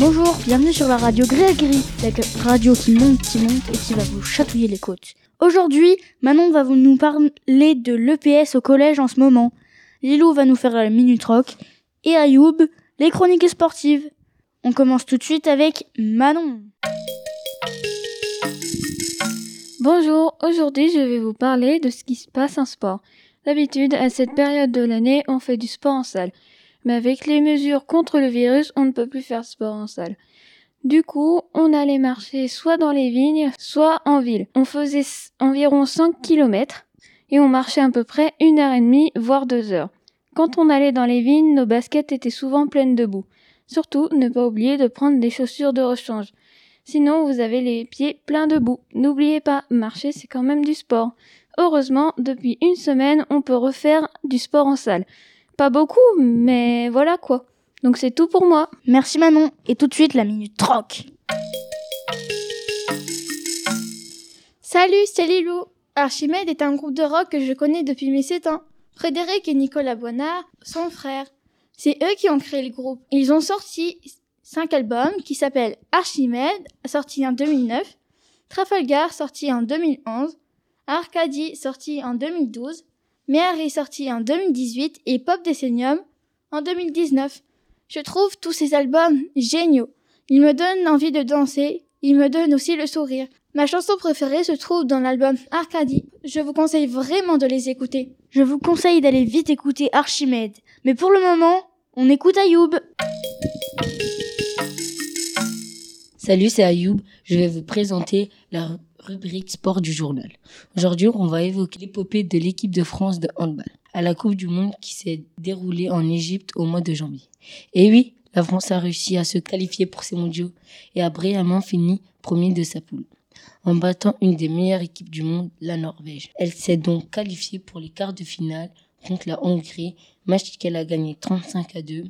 Bienvenue sur la radio Gris la radio qui monte, qui monte et qui va vous chatouiller les côtes. Aujourd'hui, Manon va nous parler de l'EPS au collège en ce moment. Lilou va nous faire la minute rock et Ayoub, les chroniques sportives. On commence tout de suite avec Manon. Bonjour, aujourd'hui je vais vous parler de ce qui se passe en sport. D'habitude, à cette période de l'année, on fait du sport en salle. Mais avec les mesures contre le virus, on ne peut plus faire sport en salle. Du coup, on allait marcher soit dans les vignes, soit en ville. On faisait environ 5 km et on marchait à peu près une heure et demie, voire deux heures. Quand on allait dans les vignes, nos baskets étaient souvent pleines de boue. Surtout, ne pas oublier de prendre des chaussures de rechange. Sinon, vous avez les pieds pleins de boue. N'oubliez pas, marcher, c'est quand même du sport. Heureusement, depuis une semaine, on peut refaire du sport en salle. Pas beaucoup, mais voilà quoi. Donc c'est tout pour moi. Merci Manon. Et tout de suite, la minute troc. Salut, c'est Lilou. Archimède est un groupe de rock que je connais depuis mes 7 ans. Frédéric et Nicolas Boinard sont frères. C'est eux qui ont créé le groupe. Ils ont sorti cinq albums qui s'appellent Archimède, sorti en 2009, Trafalgar, sorti en 2011, Arcadie, sorti en 2012, Mary, sorti en 2018 et Pop Decennium en 2019. Je trouve tous ces albums géniaux. Ils me donnent envie de danser, ils me donnent aussi le sourire. Ma chanson préférée se trouve dans l'album Arcadie. Je vous conseille vraiment de les écouter. Je vous conseille d'aller vite écouter Archimède. Mais pour le moment, on écoute Ayoub. Salut, c'est Ayoub. Je vais vous présenter la rubrique sport du journal. Aujourd'hui, on va évoquer l'épopée de l'équipe de France de handball à la Coupe du Monde qui s'est déroulée en Égypte au mois de janvier. Et oui, la France a réussi à se qualifier pour ces mondiaux et a brillamment fini premier de sa poule en battant une des meilleures équipes du monde, la Norvège. Elle s'est donc qualifiée pour les quarts de finale contre la Hongrie, match qu'elle a gagné 35 à 2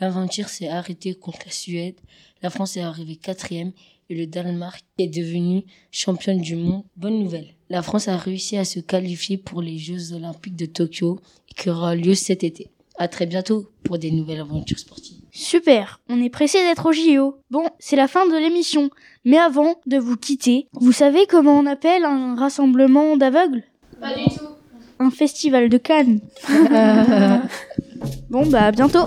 L'aventure s'est arrêtée contre la Suède. La France est arrivée quatrième et le Danemark est devenu championne du monde. Bonne nouvelle. La France a réussi à se qualifier pour les Jeux Olympiques de Tokyo qui aura lieu cet été. À très bientôt pour des nouvelles aventures sportives. Super, on est pressé d'être au JO. Bon, c'est la fin de l'émission. Mais avant de vous quitter, vous savez comment on appelle un rassemblement d'aveugles? Pas du tout. Un festival de Cannes. bon bah à bientôt.